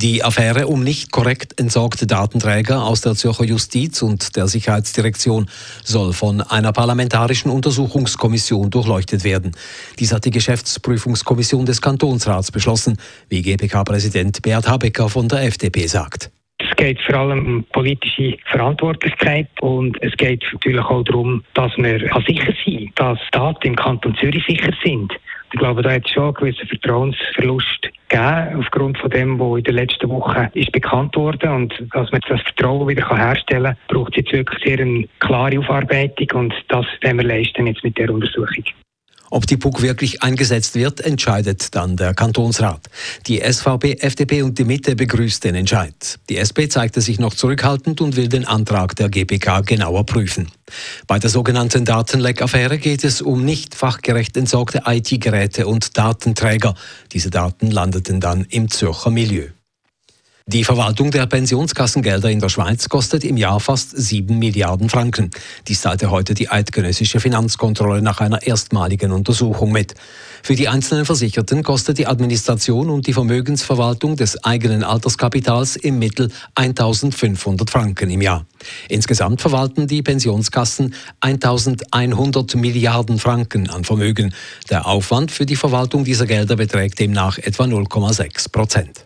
Die Affäre um nicht korrekt entsorgte Datenträger aus der Zürcher Justiz und der Sicherheitsdirektion soll von einer parlamentarischen Untersuchungskommission durchleuchtet werden. Dies hat die Geschäftsprüfungskommission des Kantonsrats beschlossen, wie GPK-Präsident Beat Habecker von der FDP sagt. Es geht vor allem um politische Verantwortlichkeit und es geht natürlich auch darum, dass wir sicher sein dass Daten im Kanton Zürich sicher sind. Ich glaube, da hat es schon einen gewissen Vertrauensverlust gegeben, aufgrund von dem, was in den letzten Wochen ist bekannt wurde. Und dass man das Vertrauen wieder herstellen kann, braucht es jetzt wirklich sehr eine klare Aufarbeitung und das werden wir leisten jetzt mit der Untersuchung. Ob die PUC wirklich eingesetzt wird, entscheidet dann der Kantonsrat. Die SVP, FDP und die Mitte begrüßt den Entscheid. Die SP zeigte sich noch zurückhaltend und will den Antrag der GPK genauer prüfen. Bei der sogenannten Datenleck-Affäre geht es um nicht fachgerecht entsorgte IT-Geräte und Datenträger. Diese Daten landeten dann im Zürcher Milieu. Die Verwaltung der Pensionskassengelder in der Schweiz kostet im Jahr fast 7 Milliarden Franken. Dies teilte heute die eidgenössische Finanzkontrolle nach einer erstmaligen Untersuchung mit. Für die einzelnen Versicherten kostet die Administration und die Vermögensverwaltung des eigenen Alterskapitals im Mittel 1500 Franken im Jahr. Insgesamt verwalten die Pensionskassen 1100 Milliarden Franken an Vermögen. Der Aufwand für die Verwaltung dieser Gelder beträgt demnach etwa 0,6 Prozent.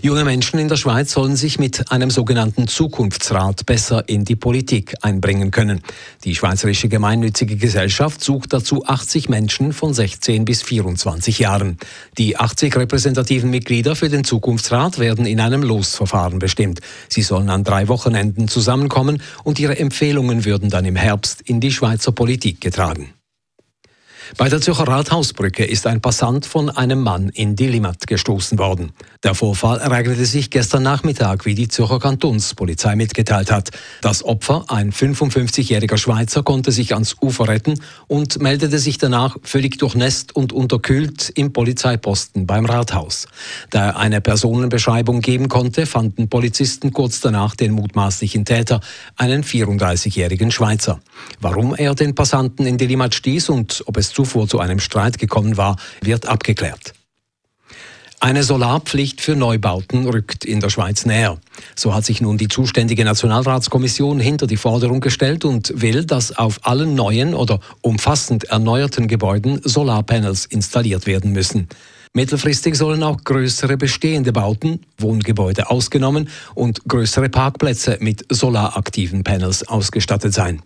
Junge Menschen in der Schweiz sollen sich mit einem sogenannten Zukunftsrat besser in die Politik einbringen können. Die Schweizerische Gemeinnützige Gesellschaft sucht dazu 80 Menschen von 16 bis 24 Jahren. Die 80 repräsentativen Mitglieder für den Zukunftsrat werden in einem Losverfahren bestimmt. Sie sollen an drei Wochenenden zusammenkommen und ihre Empfehlungen würden dann im Herbst in die Schweizer Politik getragen. Bei der Zürcher Rathausbrücke ist ein Passant von einem Mann in die Limmat gestoßen worden. Der Vorfall ereignete sich gestern Nachmittag, wie die Zürcher Kantonspolizei mitgeteilt hat. Das Opfer, ein 55-jähriger Schweizer, konnte sich ans Ufer retten und meldete sich danach völlig durchnässt und unterkühlt im Polizeiposten beim Rathaus. Da er eine Personenbeschreibung geben konnte, fanden Polizisten kurz danach den mutmaßlichen Täter, einen 34-jährigen Schweizer. Warum er den Passanten in die Limmat stieß und ob es zu zuvor zu einem Streit gekommen war, wird abgeklärt. Eine Solarpflicht für Neubauten rückt in der Schweiz näher. So hat sich nun die zuständige Nationalratskommission hinter die Forderung gestellt und will, dass auf allen neuen oder umfassend erneuerten Gebäuden Solarpanels installiert werden müssen. Mittelfristig sollen auch größere bestehende Bauten, Wohngebäude ausgenommen, und größere Parkplätze mit solaraktiven Panels ausgestattet sein.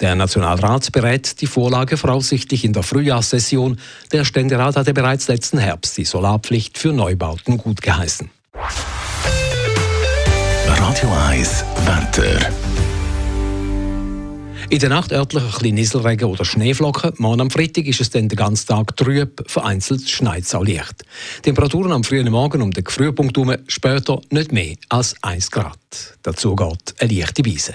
Der Nationalrat berät die Vorlage voraussichtlich in der Frühjahrssession. Der Ständerat hatte bereits letzten Herbst die Solarpflicht für Neubauten gut geheißen. Radio 1 Wetter. In der Nacht örtlich ein bisschen Nieselregen oder Schneeflocken. Morgen am Freitag ist es dann den ganzen Tag trüb, vereinzelt schneit es auch leicht. Temperaturen am frühen Morgen um den Frühpunkt herum, später nicht mehr als 1 Grad. Dazu geht eine leichte Beise.